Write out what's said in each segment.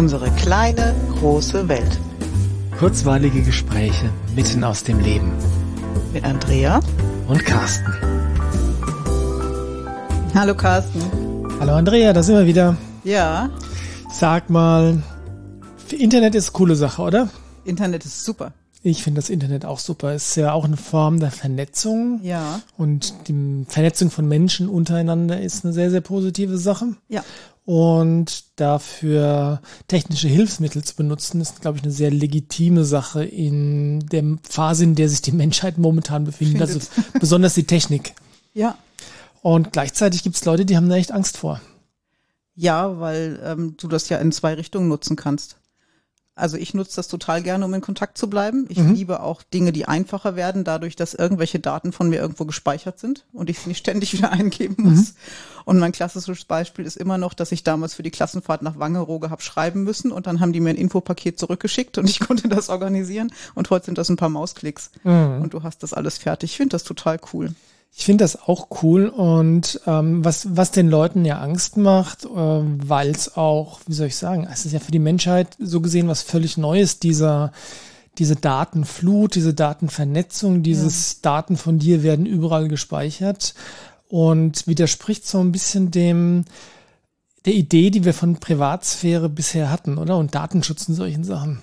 Unsere kleine, große Welt. Kurzweilige Gespräche mitten aus dem Leben. Mit Andrea und Carsten. Hallo Carsten. Hallo Andrea, da sind wir wieder. Ja. Sag mal, Internet ist eine coole Sache, oder? Internet ist super. Ich finde das Internet auch super. Es ist ja auch eine Form der Vernetzung. Ja. Und die Vernetzung von Menschen untereinander ist eine sehr, sehr positive Sache. Ja. Und dafür technische Hilfsmittel zu benutzen, ist, glaube ich, eine sehr legitime Sache in der Phase, in der sich die Menschheit momentan befindet. Also besonders die Technik. Ja. Und gleichzeitig gibt es Leute, die haben da echt Angst vor. Ja, weil ähm, du das ja in zwei Richtungen nutzen kannst. Also ich nutze das total gerne, um in Kontakt zu bleiben. Ich mhm. liebe auch Dinge, die einfacher werden, dadurch, dass irgendwelche Daten von mir irgendwo gespeichert sind und ich sie nicht ständig wieder eingeben muss. Mhm. Und mein klassisches Beispiel ist immer noch, dass ich damals für die Klassenfahrt nach Wangerooge habe schreiben müssen und dann haben die mir ein Infopaket zurückgeschickt und ich konnte das organisieren und heute sind das ein paar Mausklicks mhm. und du hast das alles fertig. Ich finde das total cool. Ich finde das auch cool und ähm, was, was den Leuten ja Angst macht, äh, weil es auch, wie soll ich sagen, es ist ja für die Menschheit so gesehen was völlig Neues, dieser, diese Datenflut, diese Datenvernetzung, dieses ja. Daten von dir werden überall gespeichert und widerspricht so ein bisschen dem, der Idee, die wir von Privatsphäre bisher hatten, oder? Und Datenschutz in solchen Sachen.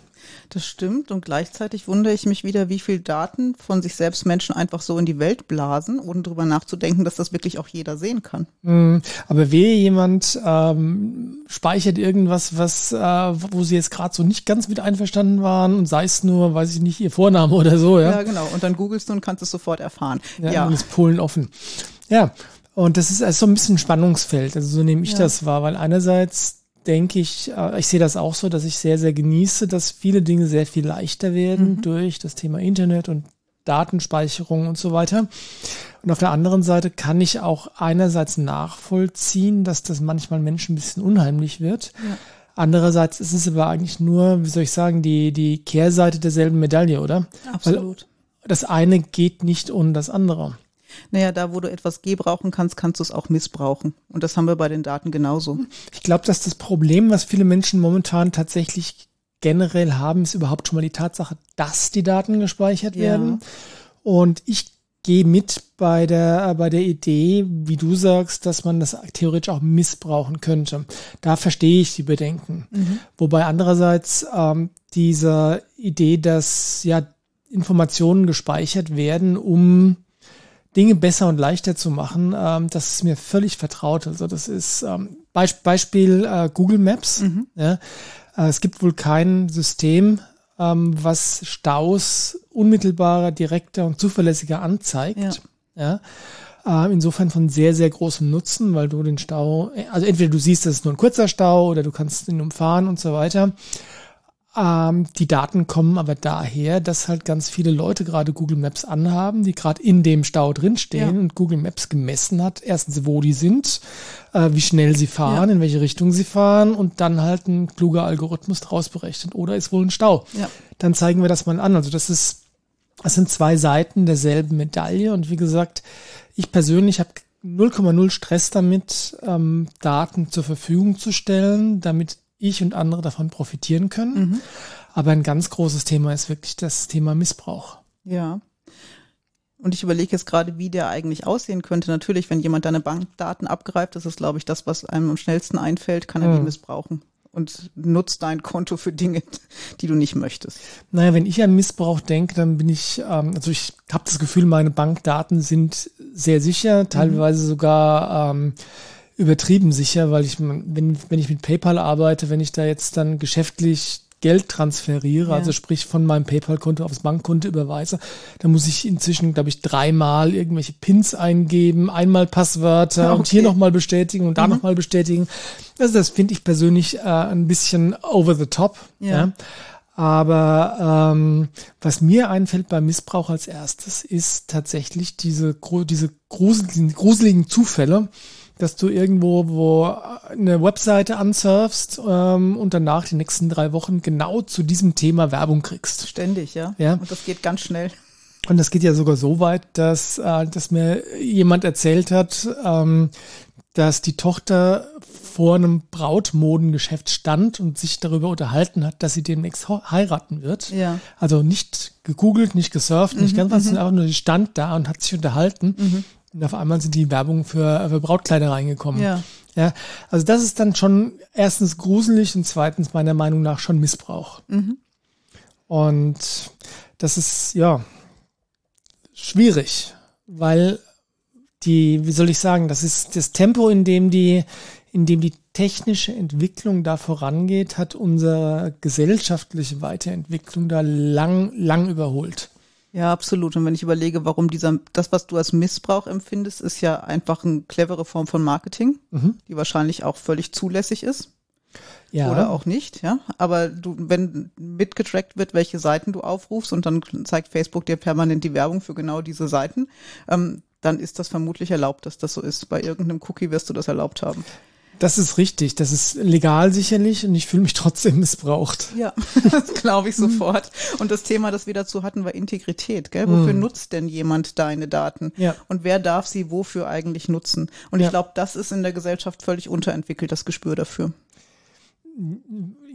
Das stimmt und gleichzeitig wundere ich mich wieder, wie viel Daten von sich selbst Menschen einfach so in die Welt blasen, ohne darüber nachzudenken, dass das wirklich auch jeder sehen kann. Mhm. Aber wehe jemand ähm, speichert irgendwas, was, äh, wo sie jetzt gerade so nicht ganz mit einverstanden waren und sei es nur, weiß ich nicht, ihr Vorname oder so, ja. Ja, genau. Und dann googelst du und kannst es sofort erfahren. Ja, ja. und ist Polen offen. Ja. Und das ist also so ein bisschen ein Spannungsfeld. Also so nehme ich ja. das wahr, weil einerseits denke ich, äh, ich sehe das auch so, dass ich sehr, sehr genieße, dass viele Dinge sehr viel leichter werden mhm. durch das Thema Internet und Datenspeicherung und so weiter. Und auf der anderen Seite kann ich auch einerseits nachvollziehen, dass das manchmal Menschen ein bisschen unheimlich wird. Ja. Andererseits ist es aber eigentlich nur, wie soll ich sagen, die, die Kehrseite derselben Medaille, oder? Absolut. Weil das eine geht nicht ohne das andere. Naja, da wo du etwas gebrauchen kannst, kannst du es auch missbrauchen. Und das haben wir bei den Daten genauso. Ich glaube, dass das Problem, was viele Menschen momentan tatsächlich generell haben, ist überhaupt schon mal die Tatsache, dass die Daten gespeichert ja. werden. Und ich gehe mit bei der, bei der Idee, wie du sagst, dass man das theoretisch auch missbrauchen könnte. Da verstehe ich die Bedenken. Mhm. Wobei andererseits ähm, diese Idee, dass ja Informationen gespeichert werden, um Dinge besser und leichter zu machen, ähm, das ist mir völlig vertraut. Also das ist ähm, Be Beispiel äh, Google Maps. Mhm. Ja. Äh, es gibt wohl kein System, ähm, was Staus unmittelbarer, direkter und zuverlässiger anzeigt. Ja. ja. Äh, insofern von sehr, sehr großem Nutzen, weil du den Stau, also entweder du siehst, es ist nur ein kurzer Stau oder du kannst ihn umfahren und so weiter. Ähm, die Daten kommen aber daher, dass halt ganz viele Leute gerade Google Maps anhaben, die gerade in dem Stau drinstehen ja. und Google Maps gemessen hat, erstens, wo die sind, äh, wie schnell sie fahren, ja. in welche Richtung sie fahren und dann halt ein kluger Algorithmus draus berechnet. Oder ist wohl ein Stau. Ja. Dann zeigen wir das mal an. Also das ist, das sind zwei Seiten derselben Medaille und wie gesagt, ich persönlich habe 0,0 Stress damit, ähm, Daten zur Verfügung zu stellen, damit ich und andere davon profitieren können. Mhm. Aber ein ganz großes Thema ist wirklich das Thema Missbrauch. Ja. Und ich überlege jetzt gerade, wie der eigentlich aussehen könnte. Natürlich, wenn jemand deine Bankdaten abgreift, das ist, glaube ich, das, was einem am schnellsten einfällt, kann er mhm. die missbrauchen und nutzt dein Konto für Dinge, die du nicht möchtest. Naja, wenn ich an Missbrauch denke, dann bin ich, ähm, also ich habe das Gefühl, meine Bankdaten sind sehr sicher, teilweise mhm. sogar ähm, übertrieben sicher, weil ich, wenn, wenn ich mit PayPal arbeite, wenn ich da jetzt dann geschäftlich Geld transferiere, ja. also sprich von meinem PayPal-Konto aufs Bankkonto überweise, dann muss ich inzwischen, glaube ich, dreimal irgendwelche Pins eingeben, einmal Passwörter okay. und hier nochmal bestätigen und da mhm. nochmal bestätigen. Also das finde ich persönlich äh, ein bisschen over the top. Ja. ja. Aber ähm, was mir einfällt beim Missbrauch als erstes, ist tatsächlich diese, diese gruseligen, gruseligen Zufälle, dass du irgendwo wo eine Webseite ansurfst ähm, und danach die nächsten drei Wochen genau zu diesem Thema Werbung kriegst. Ständig, ja. ja. Und das geht ganz schnell. Und das geht ja sogar so weit, dass, äh, dass mir jemand erzählt hat, ähm, dass die Tochter vor einem Brautmodengeschäft stand und sich darüber unterhalten hat, dass sie demnächst heiraten wird. Ja. Also nicht gegoogelt, nicht gesurft, nicht Mhm, ganz was, mhm. sondern einfach nur sie stand da und hat sich unterhalten. Mhm. Und auf einmal sind die Werbung für, für Brautkleider reingekommen. Ja. Ja, also das ist dann schon erstens gruselig und zweitens meiner Meinung nach schon Missbrauch. Mhm. Und das ist, ja, schwierig, weil die, wie soll ich sagen, das ist das Tempo, in dem die, in dem die technische Entwicklung da vorangeht, hat unsere gesellschaftliche Weiterentwicklung da lang, lang überholt. Ja, absolut. Und wenn ich überlege, warum dieser, das, was du als Missbrauch empfindest, ist ja einfach eine clevere Form von Marketing, Mhm. die wahrscheinlich auch völlig zulässig ist. Ja. Oder auch nicht, ja. Aber du, wenn mitgetrackt wird, welche Seiten du aufrufst und dann zeigt Facebook dir permanent die Werbung für genau diese Seiten, ähm, dann ist das vermutlich erlaubt, dass das so ist. Bei irgendeinem Cookie wirst du das erlaubt haben. Das ist richtig. Das ist legal sicherlich und ich fühle mich trotzdem missbraucht. Ja, das glaube ich sofort. Und das Thema, das wir dazu hatten, war Integrität. Gell? Wofür Mhm. nutzt denn jemand deine Daten? Ja. Und wer darf sie wofür eigentlich nutzen? Und Ja. ich glaube, das ist in der Gesellschaft völlig unterentwickelt, das Gespür dafür.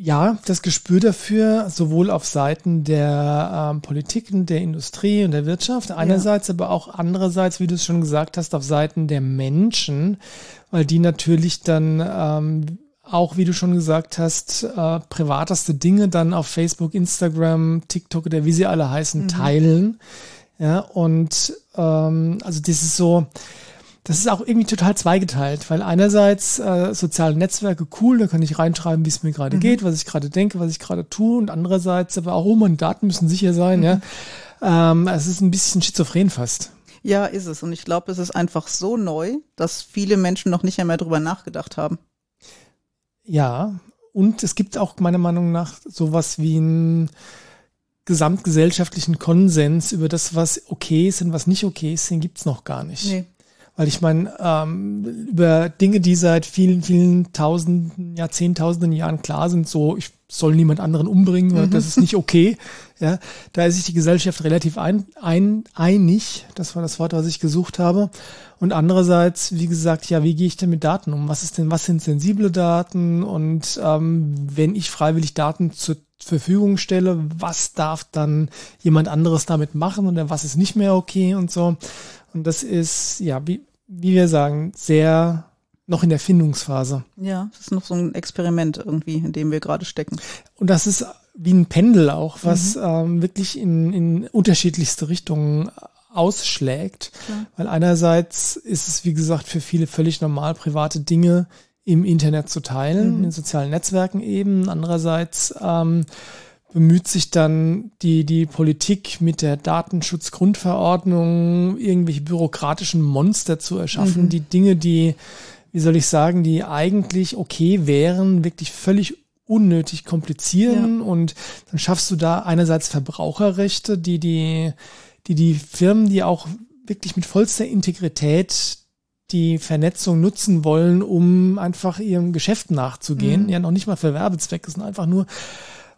Ja, das Gespür dafür, sowohl auf Seiten der ähm, Politiken, der Industrie und der Wirtschaft, einerseits, aber auch andererseits, wie du es schon gesagt hast, auf Seiten der Menschen, weil die natürlich dann ähm, auch, wie du schon gesagt hast, äh, privateste Dinge dann auf Facebook, Instagram, TikTok oder wie sie alle heißen, teilen. Ja, und ähm, also das ist so, das ist auch irgendwie total zweigeteilt, weil einerseits äh, soziale Netzwerke cool, da kann ich reinschreiben, wie es mir gerade geht, was ich gerade denke, was ich gerade tue und andererseits aber auch, oh, meine Daten müssen sicher sein, ja. Ähm, es ist ein bisschen schizophren fast. Ja, ist es. Und ich glaube, es ist einfach so neu, dass viele Menschen noch nicht einmal drüber nachgedacht haben. Ja, und es gibt auch meiner Meinung nach sowas wie einen gesamtgesellschaftlichen Konsens über das, was okay ist und was nicht okay ist, den gibt's noch gar nicht. Nee. Weil ich meine, ähm, über Dinge, die seit vielen, vielen tausenden, Jahrzehntausenden Jahren klar sind, so ich soll niemand anderen umbringen, weil das ist nicht okay. Ja, da ist sich die Gesellschaft relativ ein, ein, einig. Das war das Wort, was ich gesucht habe. Und andererseits, wie gesagt, ja, wie gehe ich denn mit Daten um? Was ist denn, was sind sensible Daten? Und ähm, wenn ich freiwillig Daten zur Verfügung stelle, was darf dann jemand anderes damit machen oder was ist nicht mehr okay und so. Und das ist, ja, wie, wie wir sagen, sehr noch in der Findungsphase. Ja, es ist noch so ein Experiment irgendwie, in dem wir gerade stecken. Und das ist wie ein Pendel auch, was ähm, wirklich in, in unterschiedlichste Richtungen ausschlägt. Klar. Weil einerseits ist es, wie gesagt, für viele völlig normal, private Dinge im Internet zu teilen, Mhm. in sozialen Netzwerken eben. Andererseits ähm, bemüht sich dann die, die Politik mit der Datenschutzgrundverordnung irgendwelche bürokratischen Monster zu erschaffen, Mhm. die Dinge, die, wie soll ich sagen, die eigentlich okay wären, wirklich völlig unnötig komplizieren und dann schaffst du da einerseits Verbraucherrechte, die die, die die Firmen, die auch wirklich mit vollster Integrität die Vernetzung nutzen wollen, um einfach ihrem Geschäft nachzugehen. Mhm. Ja, noch nicht mal für Werbezwecke, sondern einfach nur,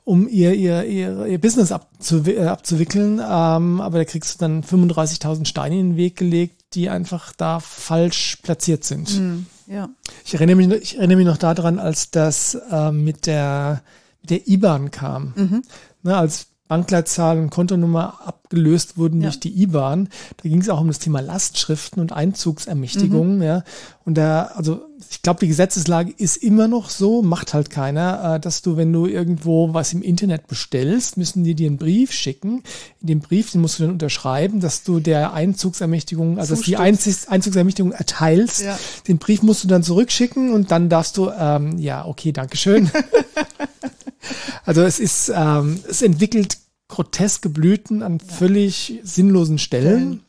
um ihr, ihr, ihr, ihr Business äh, abzuwickeln. Ähm, aber da kriegst du dann 35.000 Steine in den Weg gelegt, die einfach da falsch platziert sind. Mhm. Ja. Ich erinnere mich, ich erinnere mich noch daran, als das ähm, mit der mit der IBAN kam. Mhm. Ne, als Bankleitzahl und Kontonummer abgelöst wurden Ja. durch die IBAN. Da ging es auch um das Thema Lastschriften und Einzugsermächtigungen. Ja. Und da, also ich glaube, die Gesetzeslage ist immer noch so, macht halt keiner, äh, dass du, wenn du irgendwo was im Internet bestellst, müssen die dir einen Brief schicken. In dem Brief, den musst du dann unterschreiben, dass du der Einzugsermächtigung, also dass die. Einzigs Einzugsermächtigung erteilst. Ja. Den Brief musst du dann zurückschicken und dann darfst du, ähm, ja, okay, Dankeschön. also es ist, ähm, es entwickelt groteske Blüten an völlig sinnlosen Stellen.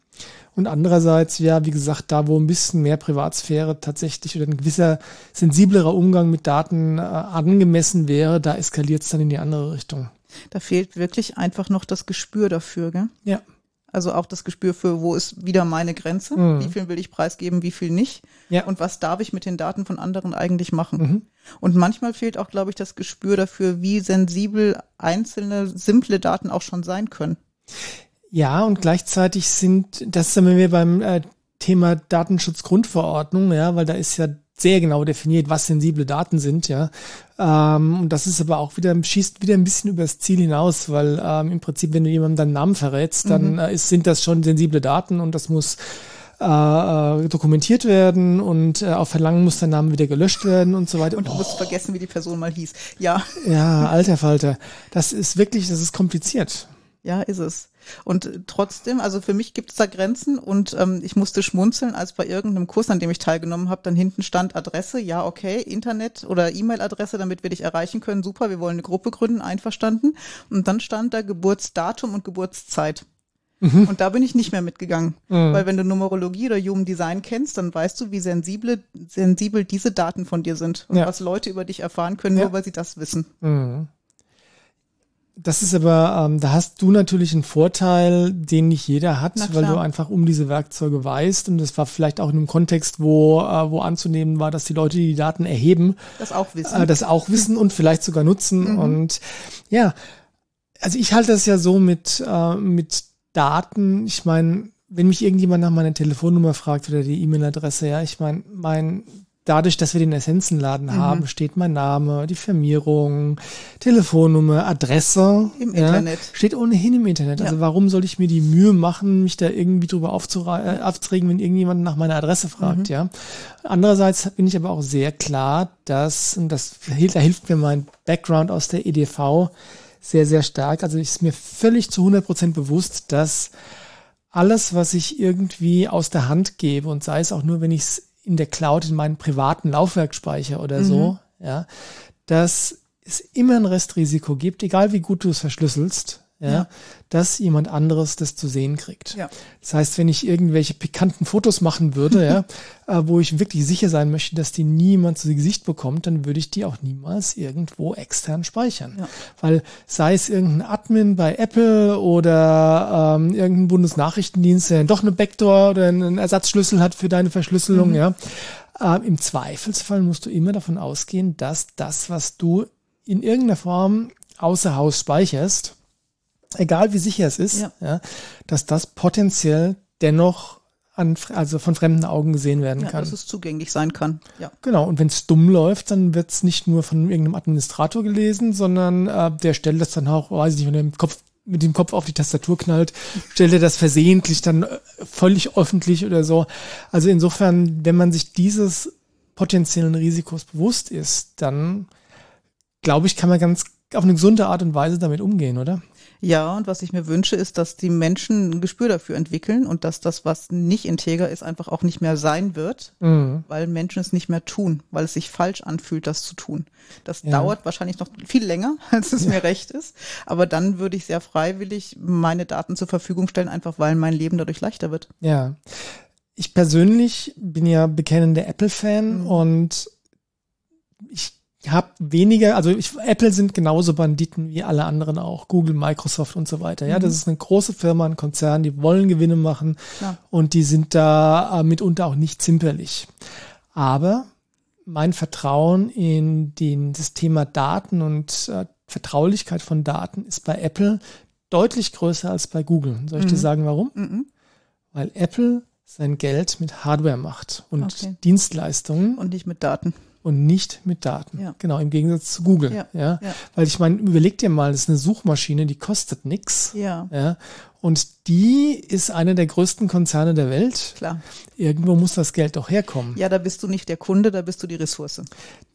Und andererseits, ja, wie gesagt, da wo ein bisschen mehr Privatsphäre tatsächlich oder ein gewisser sensiblerer Umgang mit Daten äh, angemessen wäre, da eskaliert es dann in die andere Richtung. Da fehlt wirklich einfach noch das Gespür dafür, gell? Ja. Also auch das Gespür für, wo ist wieder meine Grenze? Mhm. Wie viel will ich preisgeben, wie viel nicht? Ja. Und was darf ich mit den Daten von anderen eigentlich machen? Mhm. Und manchmal fehlt auch, glaube ich, das Gespür dafür, wie sensibel einzelne, simple Daten auch schon sein können. Ja, und gleichzeitig sind, das sind wir beim äh, Thema Datenschutzgrundverordnung, ja, weil da ist ja sehr genau definiert, was sensible Daten sind, ja. Ähm, und das ist aber auch wieder, schießt wieder ein bisschen übers Ziel hinaus, weil ähm, im Prinzip, wenn du jemandem deinen Namen verrätst, dann mhm. äh, ist, sind das schon sensible Daten und das muss äh, äh, dokumentiert werden und äh, auf Verlangen muss dein Name wieder gelöscht werden und so weiter. Und du oh. musst vergessen, wie die Person mal hieß. Ja. Ja, alter Falter. Das ist wirklich, das ist kompliziert. Ja, ist es. Und trotzdem, also für mich gibt es da Grenzen und ähm, ich musste schmunzeln, als bei irgendeinem Kurs, an dem ich teilgenommen habe, dann hinten stand Adresse, ja, okay, Internet oder E-Mail-Adresse, damit wir dich erreichen können, super, wir wollen eine Gruppe gründen, einverstanden. Und dann stand da Geburtsdatum und Geburtszeit. Mhm. Und da bin ich nicht mehr mitgegangen. Mhm. Weil wenn du Numerologie oder Human Design kennst, dann weißt du, wie sensible, sensibel diese Daten von dir sind und ja. was Leute über dich erfahren können, ja. nur weil sie das wissen. Mhm. Das ist aber, ähm, da hast du natürlich einen Vorteil, den nicht jeder hat, weil du einfach um diese Werkzeuge weißt. Und das war vielleicht auch in einem Kontext, wo, äh, wo anzunehmen war, dass die Leute, die die Daten erheben, das auch wissen. Äh, das auch wissen und vielleicht sogar nutzen. Mhm. Und ja, also ich halte das ja so mit, äh, mit Daten. Ich meine, wenn mich irgendjemand nach meiner Telefonnummer fragt oder die E-Mail-Adresse, ja, ich meine, mein dadurch, dass wir den Essenzenladen mhm. haben, steht mein Name, die Firmierung, Telefonnummer, Adresse. Im ja, Internet. Steht ohnehin im Internet. Also ja. Also warum soll ich mir die Mühe machen, mich da irgendwie drüber äh, aufzuregen, wenn irgendjemand nach meiner Adresse fragt, mhm. ja. Andererseits bin ich aber auch sehr klar, dass, und das, da hilft mir mein Background aus der EDV sehr, sehr stark. Also ist mir völlig zu 100 Prozent bewusst, dass alles, was ich irgendwie aus der Hand gebe und sei es auch nur, wenn ich es in der Cloud in meinen privaten Laufwerkspeicher oder mhm. so, ja, dass es immer ein Restrisiko gibt, egal wie gut du es verschlüsselst, ja, ja, dass jemand anderes das zu sehen kriegt. Ja. Das heißt, wenn ich irgendwelche pikanten Fotos machen würde, ja, äh, wo ich wirklich sicher sein möchte, dass die niemand zu Gesicht bekommt, dann würde ich die auch niemals irgendwo extern speichern. Ja. Weil sei es irgendein Admin bei Apple oder ähm, irgendein Bundesnachrichtendienst, der doch eine Backdoor oder einen Ersatzschlüssel hat für deine Verschlüsselung, mhm. ja. Äh, Im Zweifelsfall musst du immer davon ausgehen, dass das, was du in irgendeiner Form außer Haus speicherst, egal wie sicher es ist, ja. ja dass das potenziell dennoch an, also von fremden Augen gesehen werden ja, kann. Dass es zugänglich sein kann. Ja. Genau. Und wenn es dumm läuft, dann wird es nicht nur von irgendeinem Administrator gelesen, sondern äh, der stellt das dann auch, weiß ich nicht, mit dem Kopf mit dem Kopf auf die Tastatur knallt, stellt er das versehentlich dann äh, völlig öffentlich oder so. Also insofern, wenn man sich dieses potenziellen Risikos bewusst ist, dann glaube ich, kann man ganz auf eine gesunde Art und Weise damit umgehen, oder? Ja, und was ich mir wünsche, ist, dass die Menschen ein Gespür dafür entwickeln und dass das, was nicht integer ist, einfach auch nicht mehr sein wird, mhm. weil Menschen es nicht mehr tun, weil es sich falsch anfühlt, das zu tun. Das ja. dauert wahrscheinlich noch viel länger, als es ja. mir recht ist. Aber dann würde ich sehr freiwillig meine Daten zur Verfügung stellen, einfach weil mein Leben dadurch leichter wird. Ja. Ich persönlich bin ja bekennender Apple-Fan mhm. und ich habe weniger, also ich, Apple sind genauso Banditen wie alle anderen auch, Google, Microsoft und so weiter. Ja, mhm. das ist eine große Firma, ein Konzern, die wollen Gewinne machen ja. und die sind da äh, mitunter auch nicht zimperlich. Aber mein Vertrauen in den, das Thema Daten und äh, Vertraulichkeit von Daten ist bei Apple deutlich größer als bei Google. Soll ich mhm. dir sagen, warum? Mhm. Weil Apple sein Geld mit Hardware macht und okay. Dienstleistungen. Und nicht mit Daten und nicht mit Daten. Ja. Genau, im Gegensatz zu Google. Ja. ja? ja. Weil ich meine, überleg dir mal, das ist eine Suchmaschine, die kostet nichts. Ja. ja. Und die ist einer der größten Konzerne der Welt. Klar. Irgendwo muss das Geld doch herkommen. Ja, da bist du nicht der Kunde, da bist du die Ressource.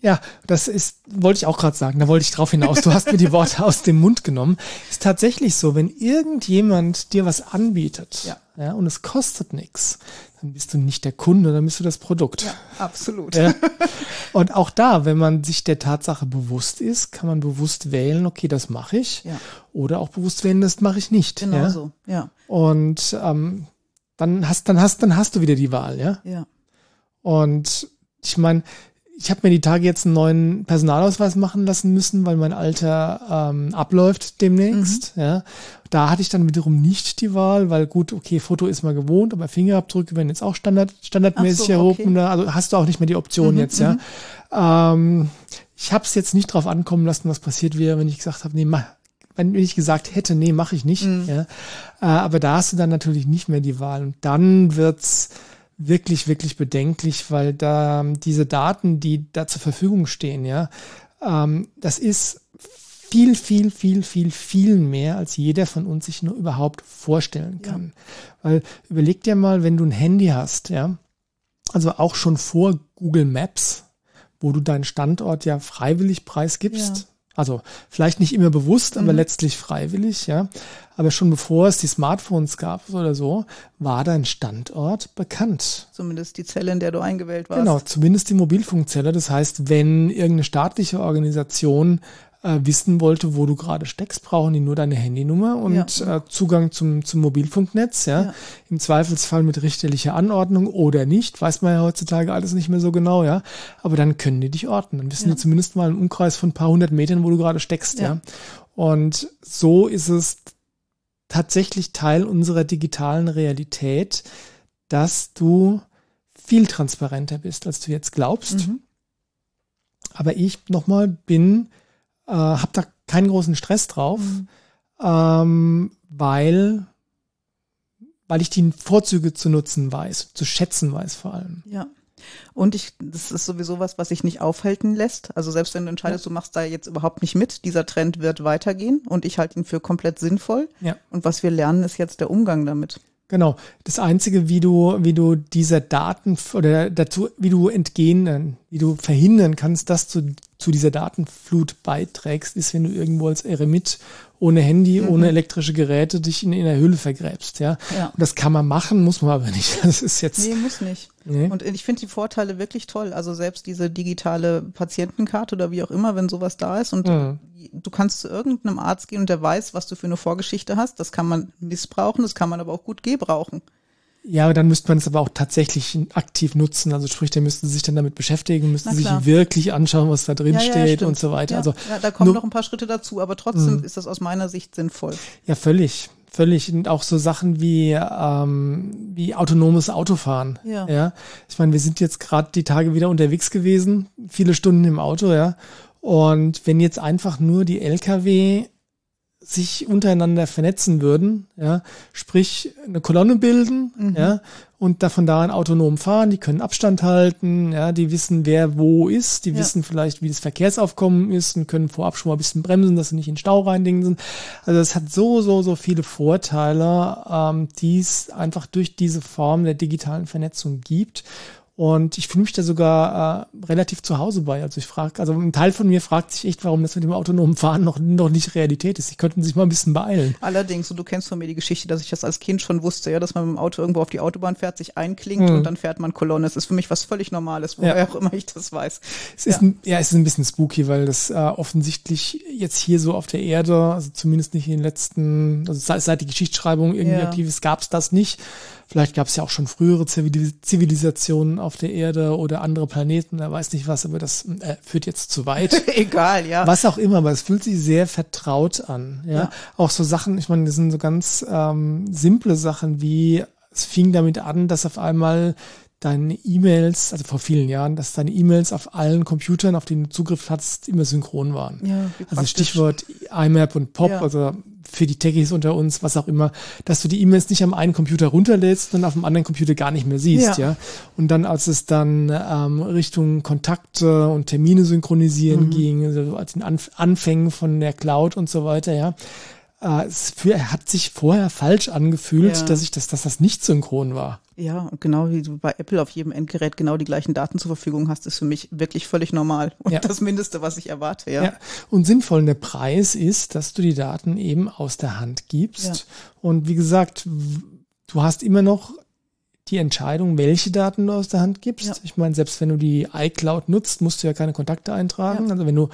Ja, das ist, wollte ich auch gerade sagen, da wollte ich drauf hinaus. Du hast mir die Worte aus dem Mund genommen. Ist tatsächlich so, wenn irgendjemand dir was anbietet, ja. Ja, und es kostet nichts, dann bist du nicht der Kunde, dann bist du das Produkt. Ja, absolut. Ja. Und auch da, wenn man sich der Tatsache bewusst ist, kann man bewusst wählen, okay, das mache ich. Ja. Oder auch bewusst wählen, das mache ich nicht. Genau ja? so, ja. Und ähm, dann hast, dann hast, dann hast du wieder die Wahl, ja. Ja. Und ich meine, ich habe mir die Tage jetzt einen neuen Personalausweis machen lassen müssen, weil mein Alter ähm, abläuft demnächst. Mhm. Ja. Da hatte ich dann wiederum nicht die Wahl, weil gut, okay, Foto ist mal gewohnt, aber Fingerabdrücke werden jetzt auch Standard, standardmäßig so, erhoben. Okay. Also hast du auch nicht mehr die Option mhm, jetzt, ja. Mhm. Ähm, ich habe es jetzt nicht drauf ankommen lassen, was passiert wäre, wenn ich gesagt habe, nee, mach, wenn ich gesagt hätte, nee, mache ich nicht. Mhm. Ja. Äh, aber da hast du dann natürlich nicht mehr die Wahl. Und dann wird's wirklich, wirklich bedenklich, weil da diese Daten, die da zur Verfügung stehen, ja, ähm, das ist viel, viel, viel, viel, viel mehr, als jeder von uns sich nur überhaupt vorstellen kann. Ja. Weil überleg dir mal, wenn du ein Handy hast, ja, also auch schon vor Google Maps, wo du deinen Standort ja freiwillig preisgibst. Ja. Also vielleicht nicht immer bewusst, aber mhm. letztlich freiwillig, ja. Aber schon bevor es die Smartphones gab oder so, war dein Standort bekannt. Zumindest die Zelle, in der du eingewählt warst. Genau, zumindest die Mobilfunkzelle. Das heißt, wenn irgendeine staatliche Organisation äh, wissen wollte, wo du gerade steckst, brauchen die nur deine Handynummer und ja. äh, Zugang zum, zum Mobilfunknetz. Ja? ja? Im Zweifelsfall mit richterlicher Anordnung oder nicht, weiß man ja heutzutage alles nicht mehr so genau, ja. Aber dann können die dich orten. Dann wissen ja. die zumindest mal einen Umkreis von ein paar hundert Metern, wo du gerade steckst, ja. ja. Und so ist es tatsächlich Teil unserer digitalen Realität, dass du viel transparenter bist, als du jetzt glaubst. Mhm. Aber ich nochmal bin äh, habe da keinen großen Stress drauf, mhm. ähm, weil, weil ich die Vorzüge zu nutzen weiß, zu schätzen weiß vor allem. Ja. Und ich, das ist sowieso was, was sich nicht aufhalten lässt. Also selbst wenn du entscheidest, ja. du machst da jetzt überhaupt nicht mit, dieser Trend wird weitergehen und ich halte ihn für komplett sinnvoll. Ja. Und was wir lernen, ist jetzt der Umgang damit. Genau. Das einzige, wie du, wie du dieser Daten oder dazu, wie du entgehen, wie du verhindern kannst, dass du zu dieser Datenflut beiträgst, ist, wenn du irgendwo als Eremit ohne Handy, mhm. ohne elektrische Geräte dich in, in der Höhle vergräbst, ja? ja. Und das kann man machen, muss man aber nicht. Das ist jetzt. Nee, muss nicht. Nee. Und ich finde die Vorteile wirklich toll. Also selbst diese digitale Patientenkarte oder wie auch immer, wenn sowas da ist und mhm. du kannst zu irgendeinem Arzt gehen und der weiß, was du für eine Vorgeschichte hast. Das kann man missbrauchen, das kann man aber auch gut gebrauchen. Ja, dann müsste man es aber auch tatsächlich aktiv nutzen. Also sprich, der müsste sich dann damit beschäftigen, müsste sich wirklich anschauen, was da drin ja, steht ja, und so weiter. Ja, also da kommen nur, noch ein paar Schritte dazu, aber trotzdem mh. ist das aus meiner Sicht sinnvoll. Ja, völlig. Völlig. Und auch so Sachen wie, ähm, wie autonomes Autofahren. Ja. ja. Ich meine, wir sind jetzt gerade die Tage wieder unterwegs gewesen, viele Stunden im Auto, ja. Und wenn jetzt einfach nur die Lkw sich untereinander vernetzen würden, ja, sprich eine Kolonne bilden, mhm. ja, und davon da an autonom fahren, die können Abstand halten, ja, die wissen, wer wo ist, die ja. wissen vielleicht, wie das Verkehrsaufkommen ist und können vorab schon mal ein bisschen bremsen, dass sie nicht in Stau reindingen sind. Also es hat so, so, so viele Vorteile, ähm, die es einfach durch diese Form der digitalen Vernetzung gibt. Und ich fühle mich da sogar äh, relativ zu Hause bei. Also ich frage, also ein Teil von mir fragt sich echt, warum das mit dem autonomen Fahren noch, noch nicht Realität ist. Die könnten sich mal ein bisschen beeilen. Allerdings, und du kennst von mir die Geschichte, dass ich das als Kind schon wusste, ja, dass man mit dem Auto irgendwo auf die Autobahn fährt, sich einklingt mhm. und dann fährt man Kolonne. Das ist für mich was völlig Normales, woher ja. auch immer ich das weiß. Es ist ja. Ein, ja, es ist ein bisschen spooky, weil das äh, offensichtlich jetzt hier so auf der Erde, also zumindest nicht in den letzten, also seit, seit die Geschichtsschreibung irgendwie ja. aktiv ist, gab es das nicht. Vielleicht gab es ja auch schon frühere Zivilisationen auf der Erde oder andere Planeten, er weiß nicht was, aber das äh, führt jetzt zu weit. Egal, ja. Was auch immer, aber es fühlt sich sehr vertraut an. Ja, ja. auch so Sachen, ich meine, das sind so ganz ähm, simple Sachen wie es fing damit an, dass auf einmal deine E-Mails, also vor vielen Jahren, dass deine E-Mails auf allen Computern, auf denen du Zugriff hattest, immer synchron waren. Ja, also Stichwort IMAP und POP, ja. also für die Techies unter uns, was auch immer, dass du die E-Mails nicht am einen Computer runterlädst und auf dem anderen Computer gar nicht mehr siehst, ja. ja? Und dann, als es dann ähm, Richtung Kontakte und Termine synchronisieren mhm. ging, also als den Anf Anfängen von der Cloud und so weiter, ja, äh, es für, hat sich vorher falsch angefühlt, ja. dass ich das, dass das nicht synchron war. Ja, und genau wie du bei Apple auf jedem Endgerät genau die gleichen Daten zur Verfügung hast, ist für mich wirklich völlig normal und ja. das Mindeste, was ich erwarte, ja. ja. Und sinnvoll, der Preis ist, dass du die Daten eben aus der Hand gibst. Und wie gesagt, du hast immer noch die Entscheidung, welche Daten du aus der Hand gibst. Ja. Ich meine, selbst wenn du die iCloud nutzt, musst du ja keine Kontakte eintragen. Ja. Also wenn du,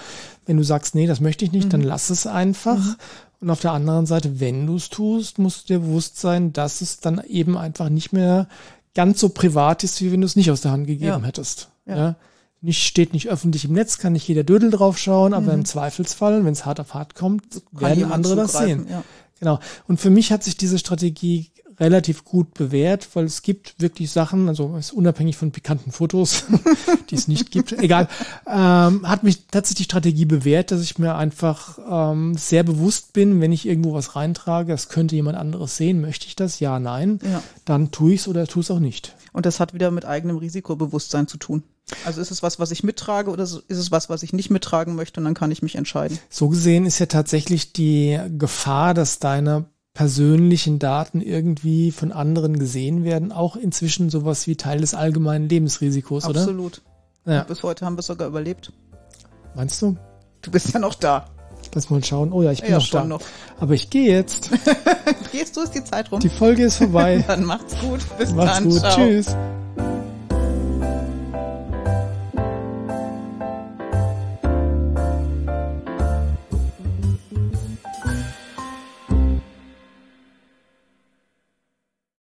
wenn du sagst, nee, das möchte ich nicht, mhm. dann lass es einfach. Mhm. Und auf der anderen Seite, wenn du es tust, musst du dir bewusst sein, dass es dann eben einfach nicht mehr ganz so privat ist, wie wenn du es nicht aus der Hand gegeben ja. hättest. Ja. ja. Nicht, steht nicht öffentlich im Netz, kann nicht jeder Dödel drauf schauen, aber mhm. im Zweifelsfall, wenn es hart auf hart kommt, werden andere das sehen. Ja. Genau. Und für mich hat sich diese Strategie relativ gut bewährt, weil es gibt wirklich Sachen, also ist unabhängig von pikanten Fotos, die es nicht gibt, egal, ähm, hat mich tatsächlich die Strategie bewährt, dass ich mir einfach ähm, sehr bewusst bin, wenn ich irgendwo was reintrage, das könnte jemand anderes sehen, möchte ich das? Ja, nein. Ja. Dann tue ich es oder tue es auch nicht. Und das hat wieder mit eigenem Risikobewusstsein zu tun. Also ist es was, was ich mittrage oder ist es was, was ich nicht mittragen möchte und dann kann ich mich entscheiden. So gesehen ist ja tatsächlich die Gefahr, dass deine persönlichen Daten irgendwie von anderen gesehen werden, auch inzwischen sowas wie Teil des allgemeinen Lebensrisikos, Absolut. oder? Absolut. Ja. Bis heute haben wir sogar überlebt. Meinst du? Du bist ja noch da. Lass mal schauen. Oh ja, ich bin ja, noch da. Noch. Aber ich gehe jetzt. Gehst du, ist die Zeit rum. Die Folge ist vorbei. dann macht's gut. Bis macht's dann. Gut. Ciao. Tschüss.